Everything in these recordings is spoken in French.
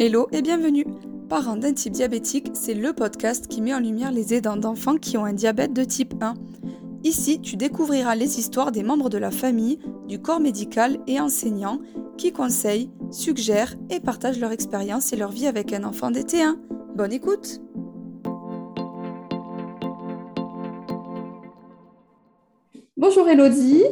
Hello et bienvenue Parents d'un type diabétique, c'est le podcast qui met en lumière les aidants d'enfants qui ont un diabète de type 1. Ici, tu découvriras les histoires des membres de la famille, du corps médical et enseignants qui conseillent, suggèrent et partagent leur expérience et leur vie avec un enfant DT1. Bonne écoute Bonjour Elodie,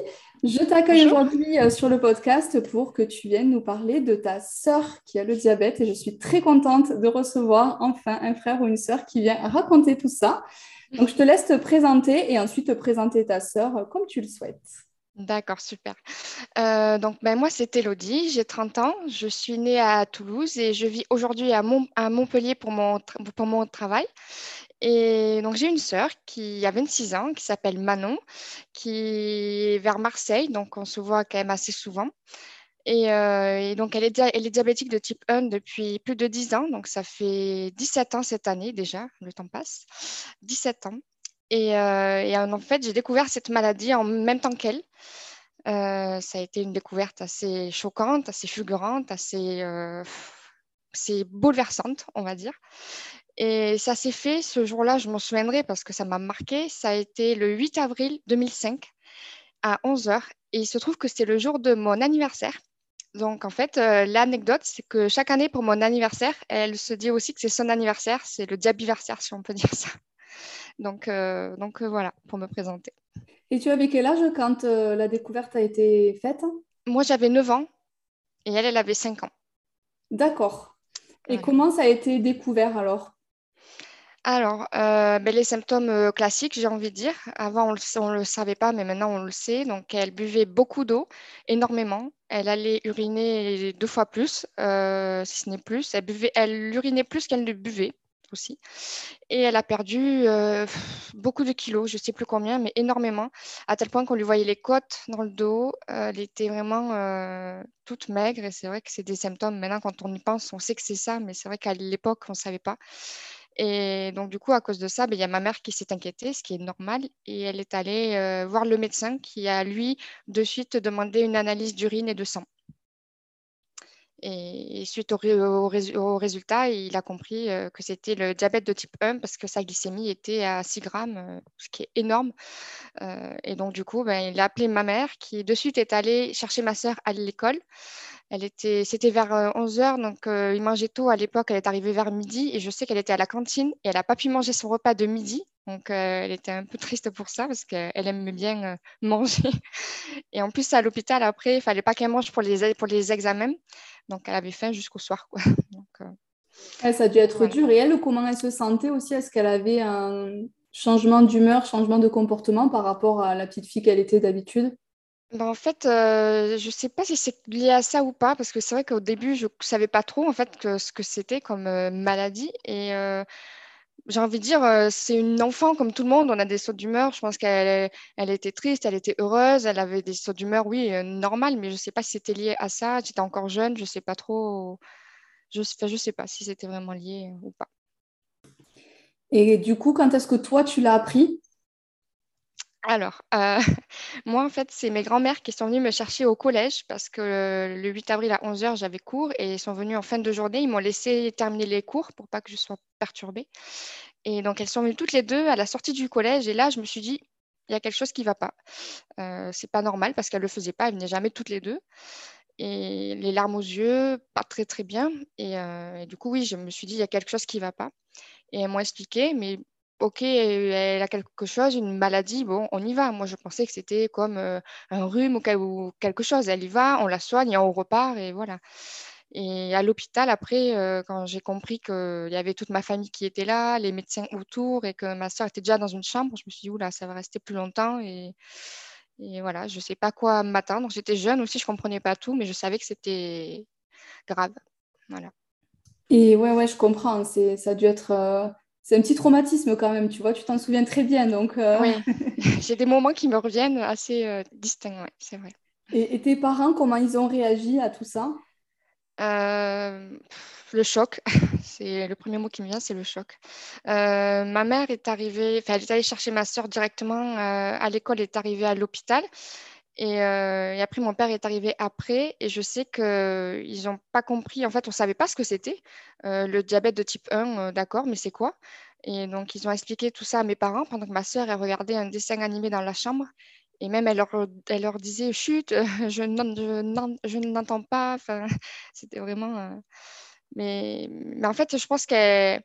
je t'accueille aujourd'hui euh, sur le podcast pour que tu viennes nous parler de ta sœur qui a le diabète et je suis très contente de recevoir enfin un frère ou une sœur qui vient raconter tout ça. Donc je te laisse te présenter et ensuite te présenter ta sœur comme tu le souhaites. D'accord, super. Euh, donc, ben, moi, c'est Elodie, j'ai 30 ans, je suis née à Toulouse et je vis aujourd'hui à, Montpellier pour mon, pour mon travail. Et donc, j'ai une sœur qui a 26 ans, qui s'appelle Manon, qui est vers Marseille, donc on se voit quand même assez souvent. Et, euh, donc, elle est, elle est, diabétique de type 1 depuis plus de 10 ans, donc ça fait 17 ans cette année déjà, le temps passe, 17 ans. Et, euh, et en fait, j'ai découvert cette maladie en même temps qu'elle. Euh, ça a été une découverte assez choquante, assez fulgurante, assez, assez bouleversante, on va dire. Et ça s'est fait ce jour-là, je m'en souviendrai parce que ça m'a marqué. Ça a été le 8 avril 2005 à 11h. Et il se trouve que c'était le jour de mon anniversaire. Donc, en fait, euh, l'anecdote, c'est que chaque année, pour mon anniversaire, elle se dit aussi que c'est son anniversaire. C'est le diabiversaire, si on peut dire ça. Donc, euh, donc euh, voilà, pour me présenter. Et tu avais quel âge quand la découverte a été faite? Moi, j'avais 9 ans et elle, elle avait 5 ans. D'accord. Et comment ça a été découvert alors? Alors, euh, ben, les symptômes euh, classiques, j'ai envie de dire. Avant, on ne le, savait pas, mais maintenant, on le sait. Donc, elle buvait beaucoup d'eau, énormément. Elle allait uriner deux fois plus, euh, si ce n'est plus. Elle, buvait, elle urinait plus qu'elle ne buvait aussi. Et elle a perdu beaucoup de kilos, je ne sais plus combien, mais énormément, à tel point qu'on lui voyait les côtes dans le dos. elle était vraiment toute maigre et c'est vrai que c'est des symptômes. Maintenant, quand on y pense, on sait que c'est ça, mais c'est vrai qu'à l'époque, on ne savait pas. Et donc, du coup, à cause de ça, ben, il y a ma mère qui s'est inquiétée, ce qui est normal. Et elle est allée euh, voir le médecin qui a, lui, de suite demandé une analyse d'urine et de sang. Et, suite au, résultat, il a compris que c'était le diabète de type 1 parce que sa glycémie était à 6 grammes, ce qui est énorme. et donc, du coup, ben, il a appelé ma mère qui, de suite, est allée chercher ma sœur à l'école. Elle était, c'était vers 11h, euh, donc il mangeait tôt à l'époque. Elle est arrivée vers midi et je sais qu'elle était à la cantine et elle n'a pas pu manger son repas de midi. Donc euh, elle était un peu triste pour ça parce qu'elle aime bien manger. Et en plus, à l'hôpital, après, il fallait pas qu'elle mange pour les, pour les examens. Donc elle avait faim jusqu'au soir. Quoi. ça a dû être dur. Et elle, comment elle se sentait aussi? Est-ce qu'elle avait un changement d'humeur, changement de comportement par rapport à la petite fille qu'elle était d'habitude? Bah, en fait, euh, je ne sais pas si c'est lié à ça ou pas, parce que c'est vrai qu'au début, je ne savais pas trop en fait que, ce que c'était comme euh, maladie. Et euh, j'ai envie de dire, c'est une enfant comme tout le monde. On a des sauts d'humeur. Je pense qu'elle elle était triste, elle était heureuse, elle avait des sauts d'humeur, oui, normal, mais je ne sais pas si c'était lié à ça. J'étais encore jeune, je ne sais pas trop. Je ne sais pas si c'était vraiment lié ou pas. Et du coup, quand est-ce que toi, tu l'as appris? Alors, euh, moi, en fait, c'est mes grands-mères qui sont venues me chercher au collège parce que le 8 avril à 11h, j'avais cours et ils sont venues en fin de journée. Ils m'ont laissé terminer les cours pour pas que je sois perturbée. Et donc, elles sont venues toutes les deux à la sortie du collège. Et là, je me suis dit, il y a quelque chose qui ne va pas. Euh, c'est pas normal parce qu'elles ne le faisaient pas. Elles venaient jamais toutes les deux. Et les larmes aux yeux, pas très, très bien. Et, euh, et du coup, oui, je me suis dit, il y a quelque chose qui ne va pas. Et elles m'ont expliqué, mais OK, elle a quelque chose, une maladie, bon, on y va. Moi, je pensais que c'était comme un rhume ou, quelque chose. Elle y va, on la soigne et on repart et voilà. Et à l'hôpital, après, quand j'ai compris qu'il y avait toute ma famille qui était là, les médecins autour et que ma soeur était déjà dans une chambre, je me suis dit, oula, ça va rester plus longtemps. Et, voilà, je ne sais pas quoi m'attendre. J'étais jeune aussi, je ne comprenais pas tout, mais je savais que c'était grave. Voilà. Et ouais, ouais, je comprends. Ça a dû être c'est un petit traumatisme quand même, tu vois, tu t'en souviens très bien. Donc, euh. Oui, j'ai des moments qui me reviennent assez euh, distincts, c'est vrai. Et, tes parents, comment ils ont réagi à tout ça? Euh, Le choc, c'est le premier mot qui me vient, c'est le choc. ma mère est arrivée, enfin, elle est allée chercher ma soeur directement à l'école, elle est arrivée à l'hôpital. Et, après, mon père est arrivé après et je sais qu'ils n'ont pas compris. En fait, on ne savait pas ce que c'était. le diabète de type 1, d'accord, mais c'est quoi? Et donc, ils ont expliqué tout ça à mes parents pendant que ma sœur, regardait un dessin animé dans la chambre. Et même, elle leur, disait Chut, je, je n'entends pas. Enfin, c'était vraiment. Mais, mais, en fait, je pense que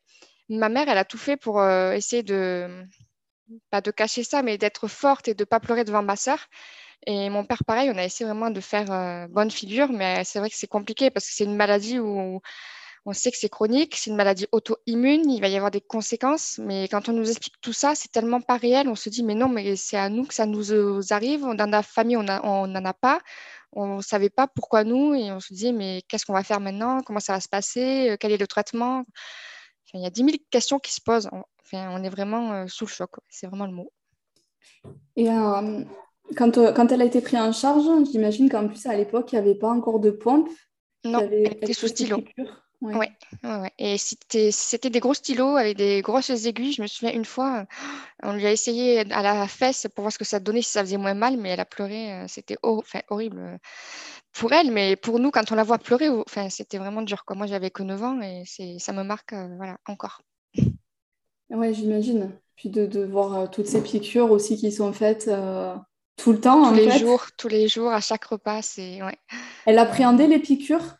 ma mère, elle a tout fait pour essayer de. Pas de cacher ça, mais d'être forte et de ne pas pleurer devant ma sœur. Et mon père, pareil, on a essayé vraiment de faire bonne figure, mais c'est vrai que c'est compliqué parce que c'est une maladie où on sait que c'est chronique, c'est une maladie auto-immune, il va y avoir des conséquences, mais quand on nous explique tout ça, c'est tellement pas réel, on se dit, mais non, mais c'est à nous que ça nous euh, arrive, dans la famille, on n'en a pas, on ne savait pas pourquoi nous, et on se dit, mais qu'est-ce qu'on va faire maintenant, comment ça va se passer, euh, quel est le traitement? Il y a 10 000 questions qui se posent, enfin, on est vraiment euh, sous le choc, c'est vraiment le mot. Et quand, quand elle a été prise en charge, j'imagine qu'en plus, à l'époque, il n'y avait pas encore de pompe. Non, elle était sous stylo. Ouais, ouais, Et c'était des gros stylos avec des grosses aiguilles. Je me souviens une fois, on lui a essayé à la fesse pour voir ce que ça donnait, si ça faisait moins mal, mais elle a pleuré. Euh, c'était horrible euh, pour elle, mais pour nous, quand on la voit pleurer, enfin, c'était vraiment dur. Moi, j'avais que 9 ans et ça me marque euh, voilà, encore. Oui, j'imagine. Puis de, de, voir toutes ces piqûres aussi qui sont faites tout le temps. Tous les jours, tous les jours, à chaque repas. Ouais. Elle appréhendait les piqûres?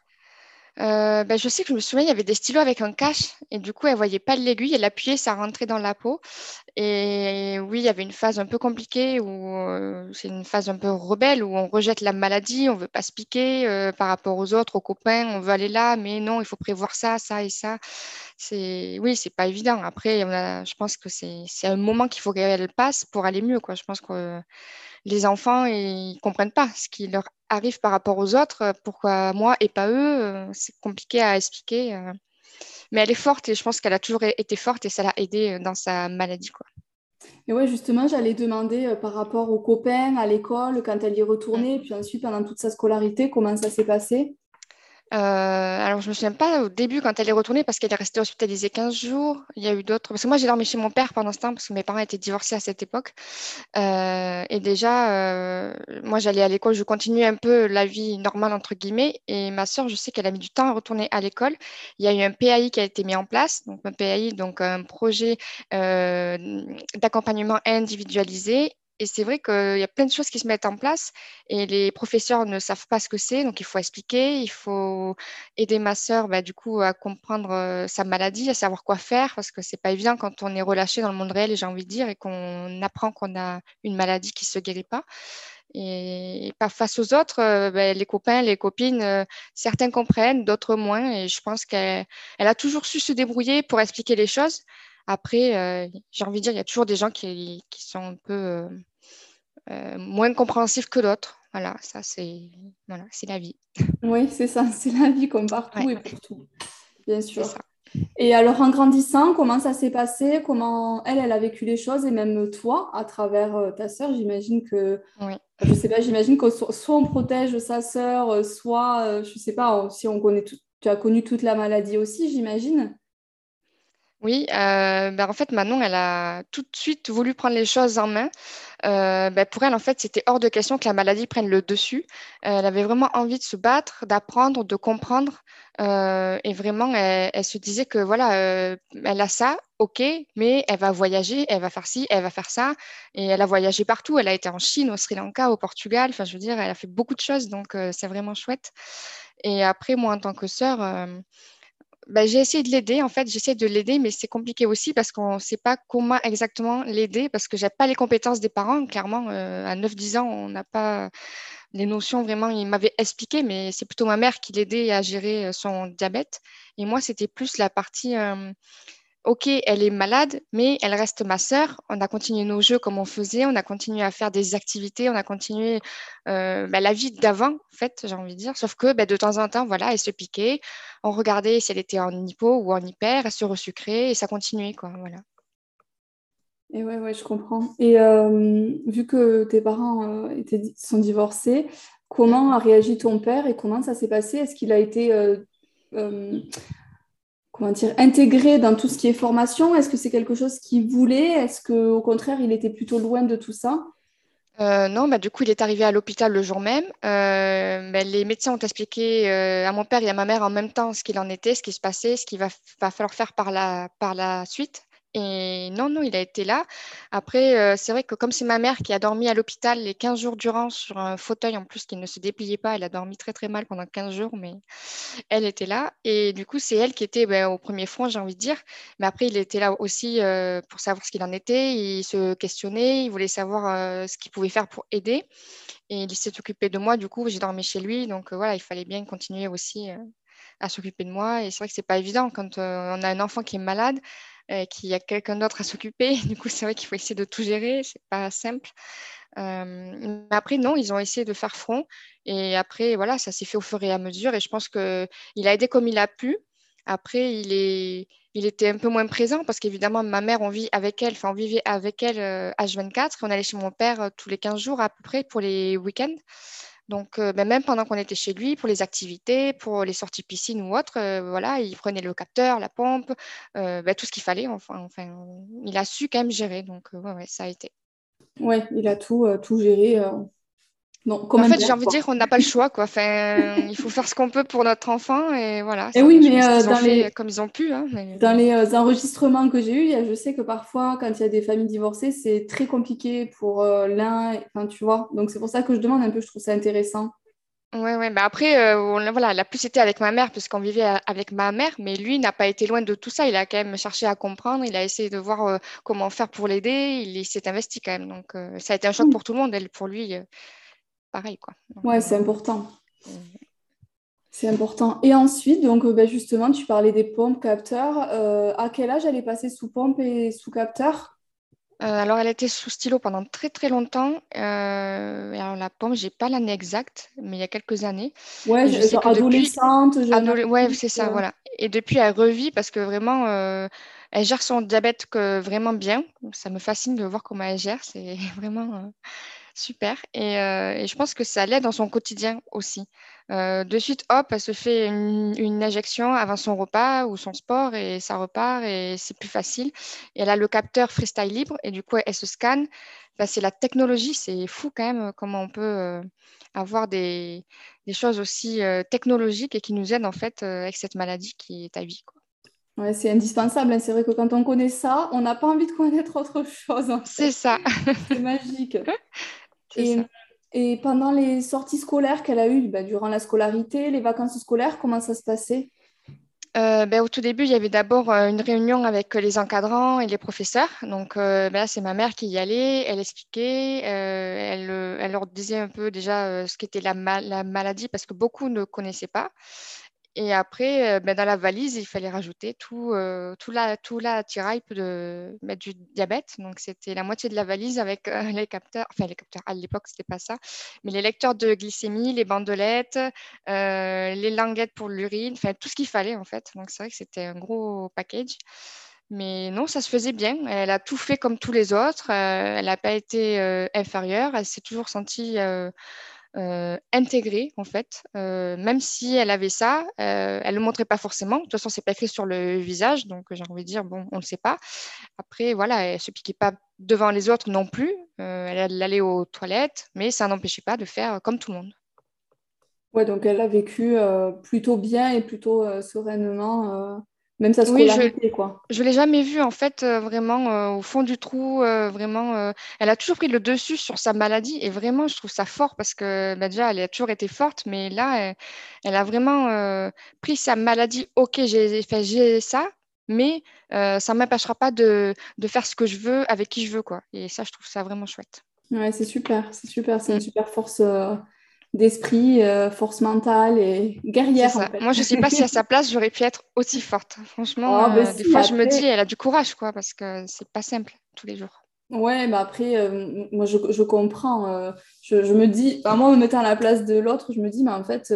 Euh, ben, je sais que je me souviens, il y avait des stylos avec un cache et du coup, elle voyait pas l'aiguille, elle appuyait, ça rentrait dans la peau. Et oui, il y avait une phase un peu compliquée où euh, c'est une phase un peu rebelle où on rejette la maladie, on veut pas se piquer euh, par rapport aux autres, aux copains, on veut aller là, mais non, il faut prévoir ça, ça et ça. C'est oui, c'est pas évident. Après, je pense que c'est un moment qu'il faut qu'elle passe pour aller mieux. Je pense que les enfants ils comprennent pas ce qui leur arrive par rapport aux autres. Pourquoi moi et pas eux C'est compliqué à expliquer. Euh. Mais elle est forte et je pense qu'elle a toujours été forte et ça l'a aidée dans sa maladie, quoi. Et ouais, justement, j'allais demander euh, par rapport aux copains, à l'école, quand elle y retournait, mmh. puis ensuite pendant toute sa scolarité, comment ça s'est passé? Euh, alors, je me souviens pas au début quand elle est retournée parce qu'elle est restée hospitalisée 15 jours. Il y a eu d'autres. Parce que moi, j'ai dormi chez mon père pendant ce temps parce que mes parents étaient divorcés à cette époque. Euh, et déjà, euh, moi, j'allais à l'école, je continuais un peu la vie normale, entre guillemets. Et ma soeur, je sais qu'elle a mis du temps à retourner à l'école. Il y a eu un PAI qui a été mis en place. Donc, un PAI, donc un projet d'accompagnement individualisé et c'est vrai qu'il y a plein de choses qui se mettent en place et les professeurs ne savent pas ce que c'est, donc il faut expliquer, il faut aider ma sœur bah, du coup à comprendre euh, sa maladie, à savoir quoi faire, parce que c'est pas évident quand on est relâché dans le monde réel, j'ai envie de dire, et qu'on apprend qu'on a une maladie qui se guérit pas. Et pas face aux autres, euh, bah, les copains, les copines, euh, certains comprennent, d'autres moins. Et je pense qu'elle a toujours su se débrouiller pour expliquer les choses. Après, j'ai envie de dire, il y a toujours des gens qui sont un peu euh, moins compréhensif que d'autres. Voilà, ça c'est voilà, la vie. Oui, c'est ça, c'est la vie comme partout et pour tout, bien sûr. Et alors en grandissant, comment ça s'est passé? Comment elle, elle a vécu les choses? Et même toi, à travers euh, ta sœur, j'imagine que, oui. je sais pas, j'imagine que soit on protège sa sœur, euh, soit, je sais pas, si on connaît tout, tu as connu toute la maladie aussi, j'imagine. Oui, ben en fait, Manon, elle a tout de suite voulu prendre les choses en main. Euh, ben pour elle, en fait, c'était hors de question que la maladie prenne le dessus. elle avait vraiment envie de se battre, d'apprendre, de comprendre. et vraiment, elle, se disait que voilà, elle a ça, ok, mais elle va voyager, elle va faire ci, elle va faire ça. Et elle a voyagé partout. Elle a été en Chine, au Sri Lanka, au Portugal. Enfin, je veux dire, elle a fait beaucoup de choses, donc c'est vraiment chouette. Et après, moi, en tant que sœur, bah, j'ai essayé de l'aider, en fait, j'essaie de l'aider, mais c'est compliqué aussi parce qu'on ne sait pas comment exactement l'aider, parce que je n'ai pas les compétences des parents. Clairement, euh, à 9-10 ans, on n'a pas les notions vraiment. Il m'avait expliqué, mais c'est plutôt ma mère qui l'aidait à gérer euh, son diabète. Et moi, c'était plus la partie euh, ok, elle est malade, mais elle reste ma sœur. On a continué nos jeux comme on faisait, on a continué à faire des activités, on a continué euh, bah, la vie d'avant, en fait, j'ai envie de dire. Sauf que bah, de temps en temps, voilà, elle se piquait, on regardait si elle était en hypo ou en hyper, elle se resucrait et ça continuait, quoi, voilà. Et ouais, ouais, je comprends. Et euh, vu que tes parents euh, sont divorcés, comment a réagi ton père et comment ça s'est passé? Est-ce qu'il a été comment dire, intégré dans tout ce qui est formation? Est-ce que c'est quelque chose qu'il voulait? Est-ce qu'au contraire, il était plutôt loin de tout ça? Euh, non, bah, du coup, il est arrivé à l'hôpital le jour même. Euh, bah, les médecins ont expliqué euh, à mon père et à ma mère en même temps ce qu'il en était, ce qui se passait, ce qu'il va, va falloir faire par la, par la suite. Et non, non, il a été là. Après, euh, c'est vrai que comme c'est ma mère qui a dormi à l'hôpital les 15 jours durant sur un fauteuil en plus qui ne se dépliait pas, elle a dormi très très mal pendant 15 jours, mais elle était là. Et du coup, c'est elle qui était ben, au premier front, j'ai envie de dire. Mais après, il était là aussi euh, pour savoir ce qu'il en était. Il se questionnait, il voulait savoir euh, ce qu'il pouvait faire pour aider. Et il s'est occupé de moi, du coup, j'ai dormi chez lui. Donc voilà, il fallait bien continuer aussi à s'occuper de moi. Et c'est vrai que c'est pas évident quand on a un enfant qui est malade euh, qu'il y a quelqu'un d'autre à s'occuper. Du coup, c'est vrai qu'il faut essayer de tout gérer, c'est pas simple. Euh, mais après, non, ils ont essayé de faire front. Et après, voilà, ça s'est fait au fur et à mesure. Et je pense qu'il a aidé comme il a pu. Après, il, est, il était un peu moins présent parce qu'évidemment, ma mère, on vit avec elle, enfin, on vivait avec elle H24. Euh, on allait chez mon père tous les 15 jours à peu près pour les week-ends. Donc, euh, ben, même pendant qu'on était chez lui, pour les activités, pour les sorties piscine ou autres, euh, voilà, il prenait le capteur, la pompe, euh, ben, tout ce qu'il fallait. Enfin, il a su quand même gérer. Donc, ouais, ça a été. Ouais, il a tout, tout géré en fait, j'ai envie de dire qu'on n'a pas le choix, quoi. Enfin, il faut faire ce qu'on peut pour notre enfant et voilà. Et oui, mais euh, dans les... comme ils ont pu. Hein, dans les euh, enregistrements que j'ai eus, je sais que parfois, quand il y a des familles divorcées, c'est très compliqué pour euh, l'un. Enfin, tu vois. Donc c'est pour ça que je demande un peu. Je trouve ça intéressant. Ouais, ouais. Bah après, voilà, la plus été avec ma mère puisqu'on vivait avec ma mère, mais lui n'a pas été loin de tout ça. Il a quand même cherché à comprendre. Il a essayé de voir comment faire pour l'aider. Il, s'est investi quand même. Donc ça a été un choc pour tout le monde. Elle, pour lui pareil. Quoi. ouais, c'est important. C'est important. Et ensuite, donc ben justement, tu parlais des pompes, capteurs. Euh, à quel âge elle est passée sous pompe et sous capteur? Euh, alors, elle était sous stylo pendant très très longtemps. Euh, alors, la pompe, j'ai pas l'année exacte, mais il y a quelques années. Ouais, je sais adolescente. Depuis... Ouais, c'est ça, voilà. Et depuis, elle revit parce que vraiment, elle gère son diabète que vraiment bien. Ça me fascine de voir comment elle gère. C'est vraiment Super. Euh, et, je pense que ça l'aide dans son quotidien aussi. Euh, de suite, hop, elle se fait une, injection avant son repas ou son sport et ça repart et c'est plus facile. Et elle a le capteur freestyle libre et du coup, elle se scanne. c'est la technologie, c'est fou quand même comment on peut euh, avoir des, choses aussi technologiques et qui nous aident en fait avec cette maladie qui est à vie. Ouais, c'est indispensable. Hein. C'est vrai que quand on connaît ça, on n'a pas envie de connaître autre chose. C'est ça. c'est magique. Et, pendant les sorties scolaires qu'elle a eues, bah, durant la scolarité, les vacances scolaires, comment ça se passait? Euh, ben, au tout début, il y avait d'abord euh, une réunion avec les encadrants et les professeurs. Donc euh, ben c'est ma mère qui y allait, elle expliquait, elle, elle, leur disait un peu déjà ce qu'était la, la, maladie parce que beaucoup ne connaissaient pas. Et après, euh, ben, dans la valise, il fallait rajouter tout, euh, tout, la, tout la tiraille de mettre du diabète. Donc, c'était la moitié de la valise avec euh, les capteurs, enfin les capteurs à l'époque, c'était pas ça, mais les lecteurs de glycémie, les bandelettes, les languettes pour l'urine, enfin tout ce qu'il fallait en fait. Donc, c'est vrai que c'était un gros package. Mais non, ça se faisait bien. Elle a tout fait comme tous les autres. elle n'a pas été inférieure. Elle s'est toujours sentie intégrée en fait. Euh, même si elle avait ça, euh, elle le montrait pas forcément. De toute façon, c'est pas écrit sur le visage, donc j'ai envie de dire bon, on ne sait pas. Après, voilà, elle se piquait pas devant les autres non plus. elle allait aux toilettes, mais ça n'empêchait pas de faire comme tout le monde. Ouais, donc elle a vécu plutôt bien et plutôt sereinement même sa scolarité, oui, je, quoi. Je l'ai jamais vue, en fait, euh, vraiment euh, au fond du trou. Euh, vraiment, elle a toujours pris le dessus sur sa maladie. Et vraiment, je trouve ça fort parce que bah, déjà, elle a toujours été forte. Mais là, elle, a vraiment pris sa maladie. OK, j'ai fait ça, mais ça ne m'empêchera pas de, de, faire ce que je veux avec qui je veux. Quoi. Et ça, je trouve ça vraiment chouette. Ouais, c'est super. C'est super. C'est une mm. super force d'esprit, euh, force mentale et guerrière. Moi, je ne sais pas si à sa place, j'aurais pu être aussi forte. Franchement, oh, euh, des fois, je me dis, elle a du courage, quoi, parce que c'est pas simple tous les jours. Ouais, mais après, euh, moi, je, je comprends. Je, je, me dis, moi, en me mettant à la place de l'autre, je me dis, mais en fait,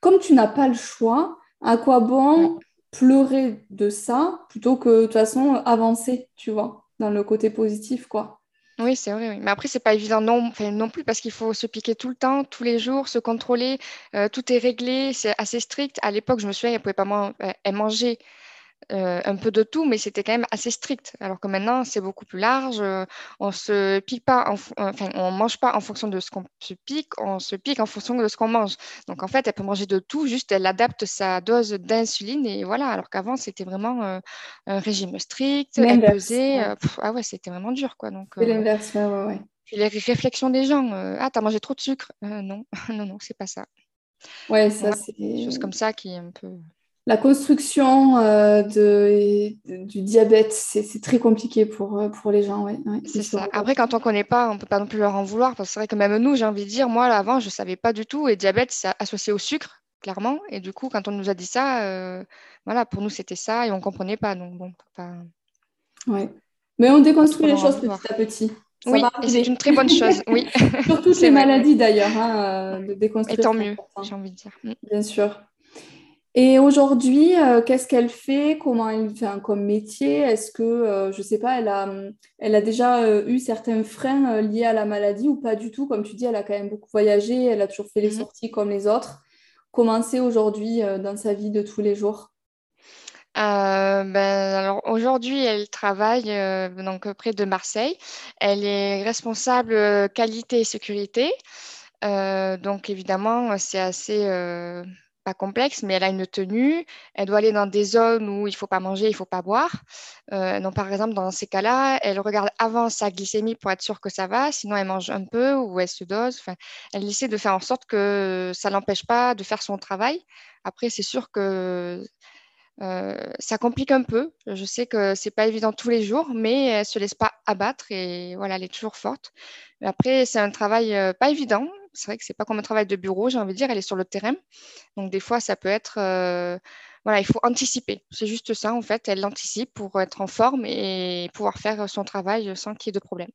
comme tu n'as pas le choix, à quoi bon pleurer de ça plutôt que, de toute façon, avancer, tu vois, dans le côté positif, quoi? Oui, c'est vrai, oui. Mais après, c'est pas évident non, non plus parce qu'il faut se piquer tout le temps, tous les jours, se contrôler. Euh, tout est réglé, c'est assez strict. À l'époque, je me souviens, elle pouvait pas man- euh, elle mangeait euh, un peu de tout, mais c'était quand même assez strict. Alors que maintenant, c'est beaucoup plus large. Euh, on se pique pas, enfin, on mange pas en fonction de ce qu'on se pique, on se pique en fonction de ce qu'on mange. Donc en fait, elle peut manger de tout, juste elle adapte sa dose d'insuline et voilà. Alors qu'avant, c'était vraiment euh, un régime strict, elle pesait. ah ouais, c'était vraiment dur, quoi. Donc. C'est l'inverse, ouais, ouais, les réflexions des gens. ah, t'as mangé trop de sucre? Non, non, non, c'est pas ça. Ouais, ça c'est. Des choses comme ça qui est un peu la construction euh, de, du diabète, c'est très compliqué pour, euh, pour les gens. Ouais, c'est ça. Après, quand on ne connaît pas, on ne peut pas non plus leur en vouloir. Parce que c'est vrai que même nous, j'ai envie de dire, moi, avant, je ne savais pas du tout. Et diabète, c'est associé au sucre, clairement. Et du coup, quand on nous a dit ça, euh, voilà, pour nous, c'était ça. Et on ne comprenait pas. Donc, bon, pas... Ouais. Mais on déconstruit les choses petit à petit. oui, et c'est une très bonne chose. Oui. Sur toutes les maladies, d'ailleurs, hein, de déconstruire. Et tant mieux, j'ai envie de dire. Mm. Bien sûr. Et aujourd'hui, euh, qu'est-ce qu'elle fait? Comment elle fait comme métier? Est-ce que, euh, je ne sais pas, elle a, elle a déjà euh, eu certains freins liés à la maladie ou pas du tout? Comme tu dis, elle a quand même beaucoup voyagé, elle a toujours fait les mhm. sorties comme les autres. Comment c'est aujourd'hui dans sa vie de tous les jours? Ben, alors aujourd'hui, elle travaille donc près de Marseille. Elle est responsable qualité et sécurité. donc évidemment, c'est assez pas complexe, mais elle a une tenue. Elle doit aller dans des zones où il ne faut pas manger, il ne faut pas boire. Euh, donc, par exemple, dans ces cas-là, elle regarde avant sa glycémie pour être sûre que ça va. Sinon, elle mange un peu ou elle se dose. Enfin, elle essaie de faire en sorte que ça l'empêche pas de faire son travail. Après, c'est sûr que euh, ça complique un peu. Je sais que c'est pas évident tous les jours, mais elle se laisse pas abattre et voilà, elle est toujours forte. Après, c'est un travail euh, pas évident c'est vrai que c'est pas comme un travail de bureau, j'ai envie de dire, elle est sur le terrain. Donc des fois, ça peut être, euh, voilà, il faut anticiper. C'est juste ça en fait. Elle anticipe pour être en forme et pouvoir faire son travail sans qu'il y ait de problème.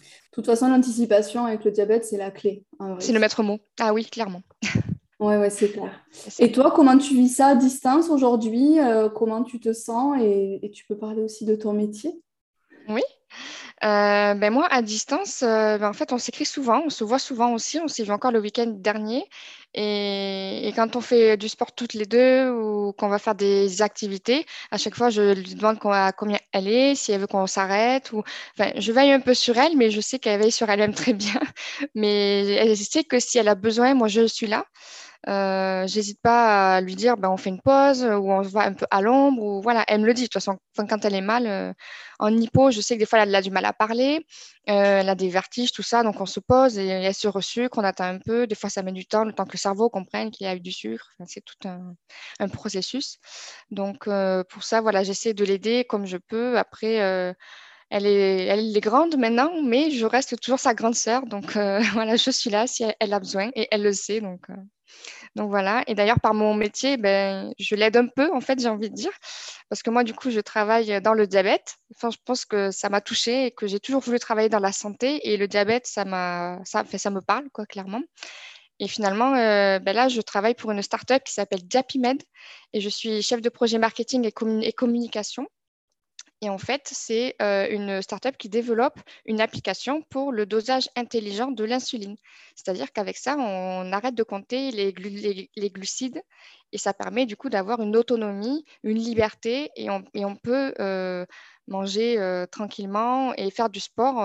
De toute façon, l'anticipation avec le diabète, c'est la clé. C'est le maître mot. Ah oui, clairement. Oui, ouais, c'est clair. Et toi, comment tu vis ça à distance aujourd'hui euh, Comment tu te sens et, tu peux parler aussi de ton métier? Oui. Euh, ben moi, à distance, euh, ben en fait, on s'écrit souvent, on se voit souvent aussi. On s'est vu encore le week-end dernier. Et, quand on fait du sport toutes les deux ou qu'on va faire des activités, à chaque fois, je lui demande à combien elle est, si elle veut qu'on s'arrête. Ou... Enfin, je veille un peu sur elle, mais je sais qu'elle veille sur elle-même très bien. Mais elle sait que si elle a besoin, moi, je suis là. Euh, j'hésite pas à lui dire ben, on fait une pause ou on se voit un peu à l'ombre ou voilà elle me le dit de toute façon quand elle est mal euh, en hypo je sais que des fois elle a du mal à parler euh, elle a des vertiges tout ça donc on se pose et elle se resucre on attend un peu des fois ça met du temps le temps que le cerveau comprenne qu'il y a eu du sucre c'est tout un, processus donc pour ça voilà j'essaie de l'aider comme je peux après elle est, elle est grande maintenant, mais je reste toujours sa grande sœur. Donc voilà, je suis là si elle, a besoin et elle le sait. Donc donc voilà. Et d'ailleurs, par mon métier, ben, je l'aide un peu, en fait, j'ai envie de dire. Parce que moi, du coup, je travaille dans le diabète. Enfin, je pense que ça m'a touchée et que j'ai toujours voulu travailler dans la santé. Et le diabète, ça, me parle, quoi, clairement. Et finalement, euh, ben là, je travaille pour une start-up qui s'appelle Diapimed et je suis chef de projet marketing et communication. Et en fait, c'est euh, une startup qui développe une application pour le dosage intelligent de l'insuline. C'est-à-dire qu'avec ça, on arrête de compter les, glucides et ça permet du coup d'avoir une autonomie, une liberté et on, peut euh, manger euh, tranquillement et faire du sport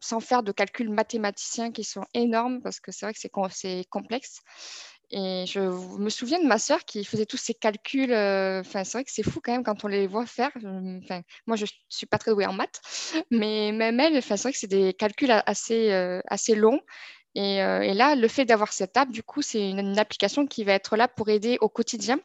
sans faire de calculs mathématiciens qui sont énormes parce que c'est vrai que c'est complexe. Et je me souviens de ma sœur qui faisait tous ces calculs. Euh, enfin, c'est vrai que c'est fou quand même quand on les voit faire. Moi, je ne suis pas très douée en maths, mais même elle, c'est vrai que c'est des calculs assez, euh, assez longs. Et, euh, et, là, le fait d'avoir cette app, du coup, c'est une, application qui va être là pour aider au quotidien,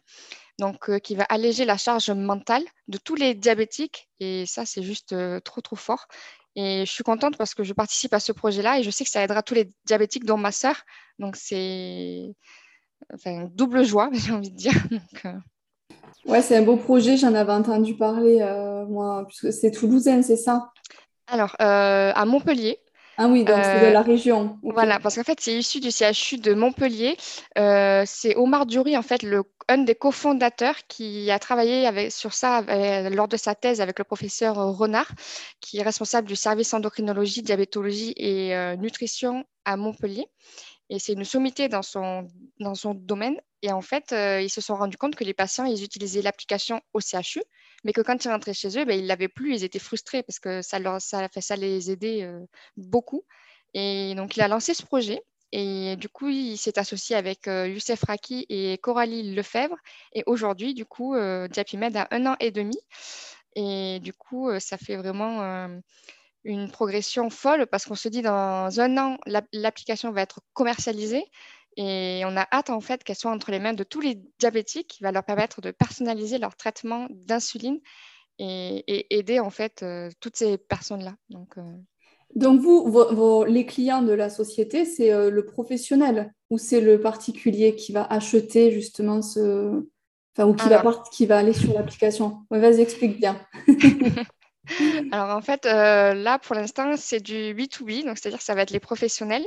donc qui va alléger la charge mentale de tous les diabétiques. Et ça, c'est juste trop, trop fort. Et je suis contente parce que je participe à ce projet-là et je sais que ça aidera tous les diabétiques, dont ma sœur. Donc, c'est enfin, double joie, j'ai envie de dire. Euh. Ouais, c'est un beau projet, j'en avais entendu parler, euh, moi, puisque c'est toulousain, c'est ça? Alors, euh, à Montpellier. Ah oui, donc c'est de la région. Voilà, parce qu'en fait, c'est issu du CHU de Montpellier. c'est Omar Dury, en fait, le, un des cofondateurs qui a travaillé avec, sur ça lors de sa thèse avec le professeur Renard, qui est responsable du service endocrinologie, diabétologie et nutrition à Montpellier. Et c'est une sommité dans son, dans son domaine. Et en fait, euh, ils se sont rendus compte que les patients, ils utilisaient l'application au CHU, mais que quand ils rentraient chez eux, ben, ils ne l'avaient plus, ils étaient frustrés parce que ça, leur, ça, ça les aidait euh, beaucoup. Et donc, il a lancé ce projet. Et du coup, il s'est associé avec euh, Youssef Raki et Coralie Lefebvre. Et aujourd'hui, du coup, euh, Diapimed a un an et demi. Et du coup, ça fait vraiment une progression folle parce qu'on se dit dans un an, l'application va être commercialisée. Et on a hâte en fait qu'elle soit entre les mains de tous les diabétiques, qui va leur permettre de personnaliser leur traitement d'insuline et, aider en fait euh, toutes ces personnes-là. Donc, euh, Donc vous, les clients de la société, c'est euh, le professionnel ou c'est le particulier qui va acheter justement ce, enfin ou qui, va, qui va aller sur l'application? Vas-y, explique bien. Alors en fait, euh, là pour l'instant, c'est du B2B, donc c'est-à-dire que ça va être les professionnels.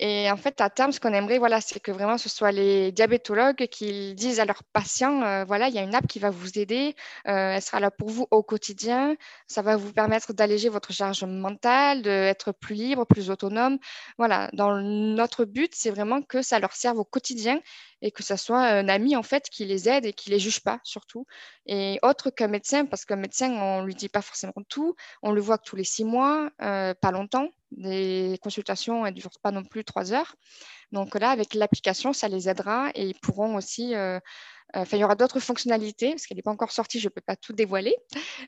Et en fait, à terme, ce qu'on aimerait, voilà, c'est que vraiment ce soit les diabétologues qui disent à leurs patients, euh, voilà, il y a une app qui va vous aider, euh, elle sera là pour vous au quotidien, ça va vous permettre d'alléger votre charge mentale, d'être plus libre, plus autonome. Voilà, dans notre but, c'est vraiment que ça leur serve au quotidien et que ce soit un ami en fait qui les aide et qui les juge pas surtout. Et autre qu'un médecin, parce qu'un médecin, on lui dit pas forcément tout, on le voit que tous les six mois, pas longtemps. Les consultations, ne durent pas non plus trois heures. Donc là, avec l'application, ça les aidera et ils pourront aussi. Euh, euh, enfin, il y aura d'autres fonctionnalités, parce qu'elle n'est pas encore sortie, je ne peux pas tout dévoiler,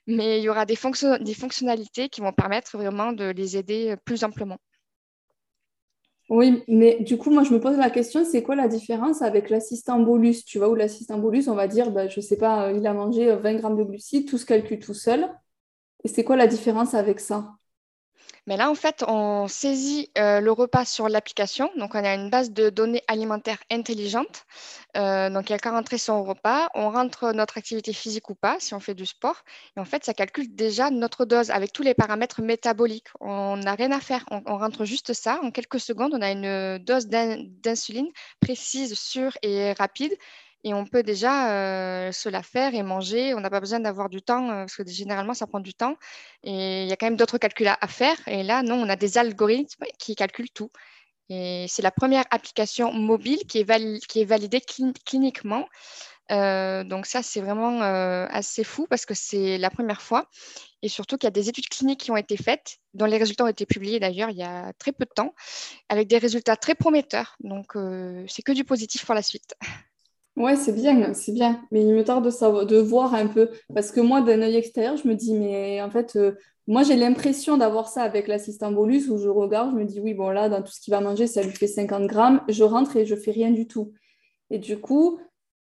mais il y aura des, des fonctionnalités qui vont permettre vraiment de les aider euh, plus amplement. Oui, mais du coup, moi, je me pose la question, c'est quoi la différence avec l'assistant bolus Tu vois, où l'assistant bolus, on va dire, bah, je ne sais pas, il a mangé 20 grammes de glucides, tout se calcule tout seul. Et c'est quoi la différence avec ça? Mais là, en fait, on saisit euh, le repas sur l'application. Donc, on a une base de données alimentaires intelligente. Euh, donc, il n'y a qu'à rentrer son repas. On rentre notre activité physique ou pas, si on fait du sport. Et en fait, ça calcule déjà notre dose avec tous les paramètres métaboliques. On n'a rien à faire. On, on, rentre juste ça. En quelques secondes, on a une dose d'insuline précise, sûre et rapide et on peut déjà se la faire et manger. On n'a pas besoin d'avoir du temps parce que généralement ça prend du temps et il y a quand même d'autres calculs à, faire. Et là, non, on a des algorithmes qui calculent tout. Et c'est la première application mobile qui est, validée cliniquement. Donc ça, c'est vraiment assez fou parce que c'est la première fois. Et surtout qu'il y a des études cliniques qui ont été faites, dont les résultats ont été publiés d'ailleurs il y a très peu de temps, avec des résultats très prometteurs. Donc c'est que du positif pour la suite. Ouais, c'est bien, c'est bien. Mais il me tarde de savoir, de voir un peu. Parce que moi, d'un œil extérieur, je me dis, mais en fait, euh, moi, j'ai l'impression d'avoir ça avec l'assistant bolus où je regarde, je me dis, oui, bon, là, dans tout ce qu'il va manger, ça lui fait 50 grammes. Je rentre et je fais rien du tout. Et du coup,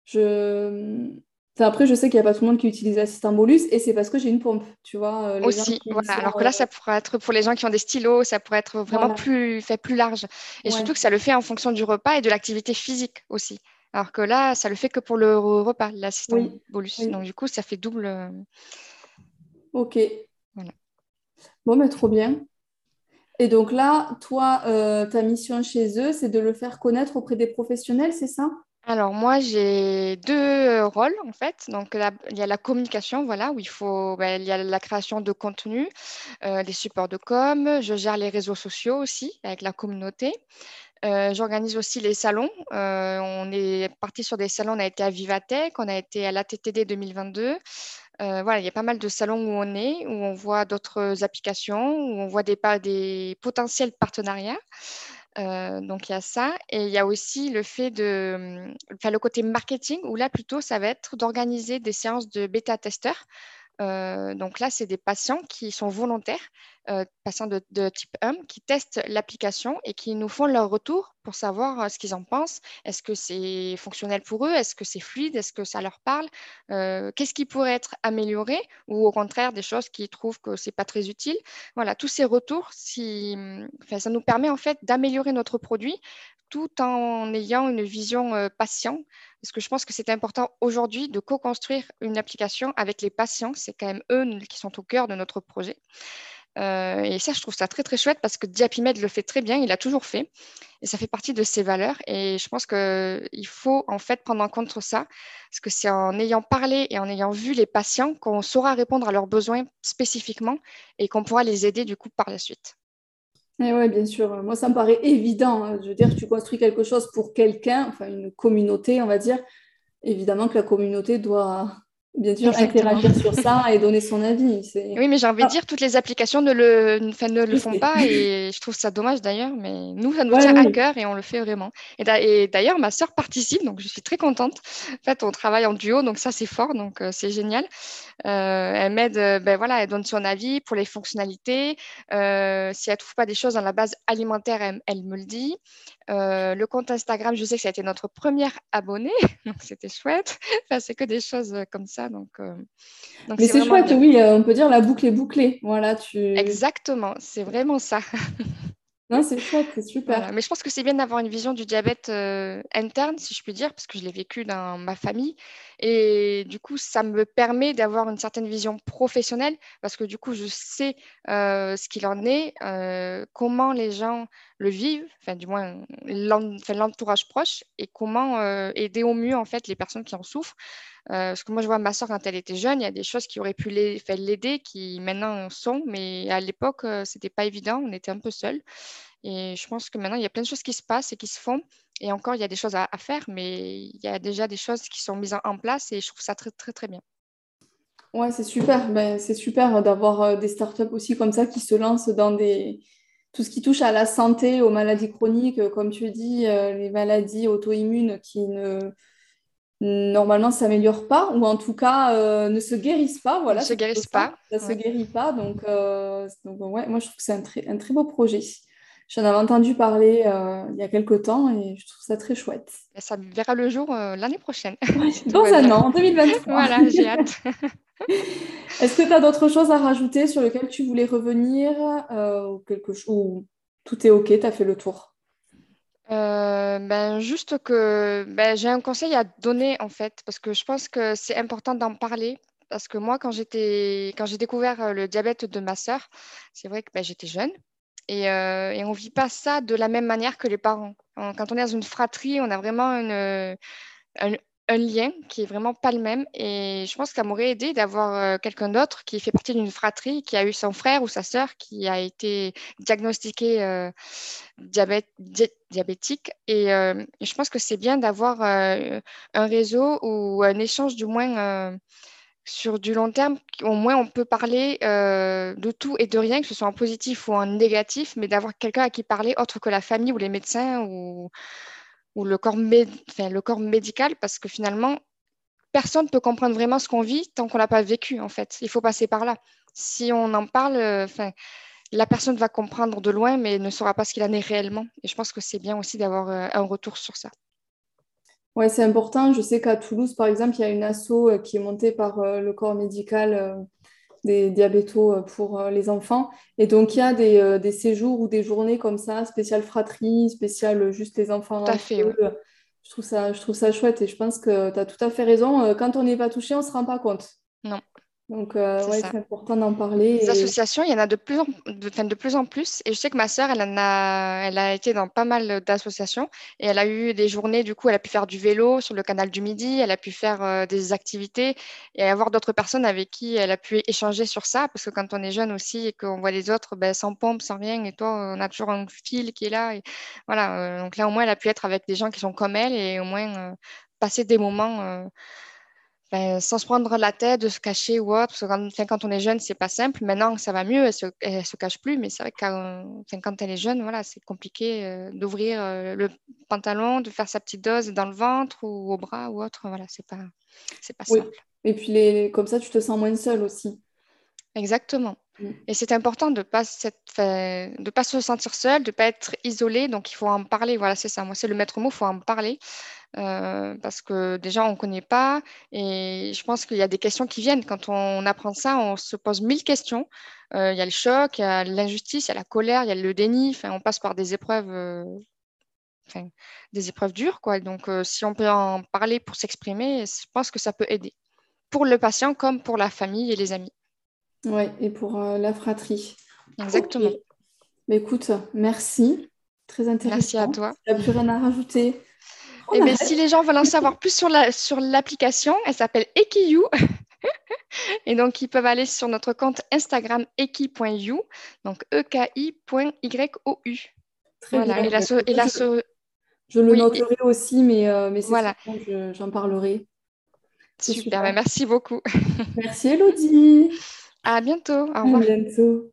je. après, je sais qu'il n'y a pas tout le monde qui utilise l'assistant bolus et c'est parce que j'ai une pompe, tu vois. Euh, Aussi, voilà. Alors que là, ça pourrait être pour les gens qui ont des stylos, ça pourrait être vraiment plus fait plus large. Et surtout que ça le fait en fonction du repas et de l'activité physique aussi. Alors que là, ça le fait que pour le repas, l'assistant bolus. Donc, du coup, ça fait double. Euh, ok. Voilà. Bon, mais trop bien. Et donc là, toi, euh, ta mission chez eux, c'est de le faire connaître auprès des professionnels, c'est ça? Alors moi, j'ai deux rôles en fait. Donc il y a la communication, voilà, où il faut, ben, il y a la création de contenu, euh, des supports de com. Je gère les réseaux sociaux aussi avec la communauté. Euh, j'organise aussi les salons. Euh, on est parti sur des salons, on a été à Vivatech, on a été à l'ATTD 2022. Euh, voilà, il y a pas mal de salons où on est, où on voit d'autres applications, où on voit des, des potentiels partenariats. donc il y a ça. Et il y a aussi le fait de faire le côté marketing, où là plutôt ça va être d'organiser des séances de bêta-testeurs euh, donc là, c'est des patients qui sont volontaires, euh, patients de, type 1, qui testent l'application et qui nous font leur retour pour savoir euh, ce qu'ils en pensent. Est-ce que c'est fonctionnel pour eux? Est-ce que c'est fluide? Est-ce que ça leur parle? Qu'est-ce qui pourrait être amélioré Ou au contraire, des choses qui trouvent que ce n'est pas très utile? Voilà, tous ces retours, si, ça nous permet en fait d'améliorer notre produit tout en ayant une vision euh, patient, parce que je pense que c'est important aujourd'hui de co-construire une application avec les patients. C'est quand même eux qui sont au cœur de notre projet. Euh, et ça, je trouve ça très très chouette parce que Diapimed le fait très bien, il l'a toujours fait, et ça fait partie de ses valeurs. Et je pense qu'il faut en fait prendre en compte ça, parce que c'est en ayant parlé et en ayant vu les patients qu'on saura répondre à leurs besoins spécifiquement et qu'on pourra les aider du coup par la suite. Eh oui, bien sûr. Moi, ça me paraît évident. Hein. Je veux dire, tu construis quelque chose pour quelqu'un, enfin une communauté, on va dire. Évidemment que la communauté doit, bien sûr interagir sur ça et donner son avis. Oui, mais j'ai envie de ah. dire, toutes les applications ne le, ne le font pas et je trouve ça dommage d'ailleurs, mais nous, ça nous tient à cœur et on le fait vraiment. Et d'ailleurs, ma soeur participe, donc je suis très contente. En fait, on travaille en duo, donc ça, c'est fort, donc euh, c'est génial. Euh, elle m'aide, euh, ben voilà, elle donne son avis pour les fonctionnalités. si elle ne trouve pas des choses dans la base alimentaire, elle, me le dit. Le compte Instagram, je sais que ça a été notre première abonnée, donc c'était chouette. Enfin, c'est que des choses comme ça. Donc, euh, Mais c'est chouette, oui, euh, on peut dire la boucle est bouclée. Voilà, tu... Exactement, c'est vraiment ça. non, c'est chouette, c'est super. Mais je pense que c'est bien d'avoir une vision du diabète euh, interne, si je puis dire, parce que je l'ai vécu dans ma famille. Et du coup, ça me permet d'avoir une certaine vision professionnelle, parce que du coup, je sais ce qu'il en est, comment les gens le vivent, enfin du moins l'entourage proche, et comment aider au mieux en fait les personnes qui en souffrent. Euh, parce que moi, je vois ma soeur quand elle était jeune, il y a des choses qui auraient pu l'aider, qui maintenant sont, mais à l'époque, euh, c'était pas évident, on était un peu seuls. Et je pense que maintenant, il y a plein de choses qui se passent et qui se font. Et encore, il y a des choses à, faire, mais il y a déjà des choses qui sont mises en, place et je trouve ça très, très, très bien. Ouais, c'est super. Ben, c'est super d'avoir euh, des startups aussi comme ça qui se lancent dans tout ce qui touche à la santé, aux maladies chroniques, comme tu dis, les maladies auto-immunes qui ne normalement ne s'améliorent pas ou en tout cas euh, ne se guérissent pas. Voilà, ne se guérissent pas. Ça ne se guérit pas. Donc, euh, donc ouais, moi, je trouve que c'est un très, un très beau projet. J'en avais entendu parler euh, il y a quelques temps et je trouve ça très chouette. ça verra le jour l'année prochaine. dans un an, en 2023. voilà, j'ai hâte. Est-ce que tu as d'autres choses à rajouter sur lesquelles tu voulais revenir ou quelque chose tout est OK, tu as fait le tour? Euh, ben, juste que ben, j'ai un conseil à donner en fait, parce que je pense que c'est important d'en parler. Parce que moi, quand j'étais, quand j'ai découvert euh, le diabète de ma sœur, c'est vrai que ben, j'étais jeune et, euh, et on ne vit pas ça de la même manière que les parents. Quand on est dans une fratrie, on a vraiment une, un lien qui est vraiment pas le même. Et je pense que ça m'aurait aidé d'avoir euh, quelqu'un d'autre qui fait partie d'une fratrie, qui a eu son frère ou sa sœur qui a été diagnostiqué euh, diabétique. Euh, et, je pense que c'est bien d'avoir un réseau ou un échange du moins sur du long terme. Au moins, on peut parler de tout et de rien, que ce soit en positif ou en négatif, mais d'avoir quelqu'un à qui parler autre que la famille ou les médecins ou ou le corps, médical, parce que finalement, personne ne peut comprendre vraiment ce qu'on vit tant qu'on ne l'a pas vécu, en fait. Il faut passer par là. Si on en parle, euh, la personne va comprendre de loin, mais ne saura pas ce qu'il en est réellement. Et je pense que c'est bien aussi d'avoir euh, un retour sur ça. Oui, c'est important. Je sais qu'à Toulouse, par exemple, il y a une asso euh, qui est montée par le corps médical des diabétos euh, pour euh, les enfants. Et donc, il y a des, euh, des, séjours ou des journées comme ça, spécial fratrie, spécial juste les enfants. Tout à fait, je, trouve ça, je trouve ça chouette et je pense que tu as tout à fait raison. Quand on n'est pas touché, on ne se rend pas compte. Non. Donc, euh, c'est important d'en parler. Les associations, il y en a de plus en, de, de plus en plus. Et je sais que ma sœur, elle, a, elle a été dans pas mal d'associations. Et elle a eu des journées, du coup, elle a pu faire du vélo sur le canal du Midi. Elle a pu faire euh, des activités et avoir d'autres personnes avec qui elle a pu échanger sur ça. Parce que quand on est jeune aussi et qu'on voit les autres ben, sans pompe, sans rien, et toi, on a toujours un fil qui est là. Et voilà. Euh, donc là, au moins, elle a pu être avec des gens qui sont comme elle et au moins passer des moments ben, sans se prendre la tête, de se cacher ou autre. Parce que quand, on est jeune, c'est pas simple. Maintenant, ça va mieux, elle se, se cache plus. Mais c'est vrai que quand, quand, elle est jeune, voilà, c'est compliqué euh, d'ouvrir euh, le pantalon, de faire sa petite dose dans le ventre ou au bras ou autre. Voilà, c'est pas, c'est pas simple. Et puis les, comme ça, tu te sens moins seule aussi. Exactement. Mm. Et c'est important de ne pas, de pas se sentir seul, de ne pas être isolé. Donc, il faut en parler. Voilà, c'est ça. Moi, c'est le maître mot, il faut en parler. Euh, parce que déjà, on ne connaît pas. Et je pense qu'il y a des questions qui viennent. Quand on apprend ça, on se pose mille questions. Euh, il y a le choc, il y a l'injustice, il y a la colère, il y a le déni. On passe par des épreuves, euh, des épreuves dures. Quoi. Donc, si on peut en parler pour s'exprimer, je pense que ça peut aider. Pour le patient comme pour la famille et les amis. Oui, et pour la fratrie. Exactement. Mais écoute, merci. Très intéressant. Merci à toi. Tu n'as plus rien à rajouter. Et eh bien, si les gens veulent en savoir plus sur l'application, la, sur elle s'appelle Ekiyu. Et donc, ils peuvent aller sur notre compte Instagram eki.you, donc eki.you. Très bien. Et la, et la je, le noterai aussi, mais, euh, mais voilà. j'en parlerai. Super, super. Ben, merci beaucoup. Merci Elodie. À bientôt. Au revoir. À bientôt.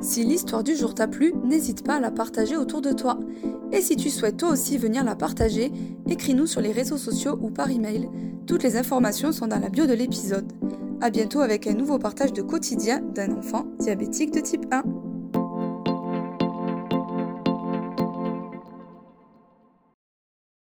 Si l'histoire du jour t'a plu, n'hésite pas à la partager autour de toi. Et si tu souhaites toi aussi venir la partager, écris-nous sur les réseaux sociaux ou par email. Toutes les informations sont dans la bio de l'épisode. A bientôt avec un nouveau partage de quotidien d'un enfant diabétique de type 1.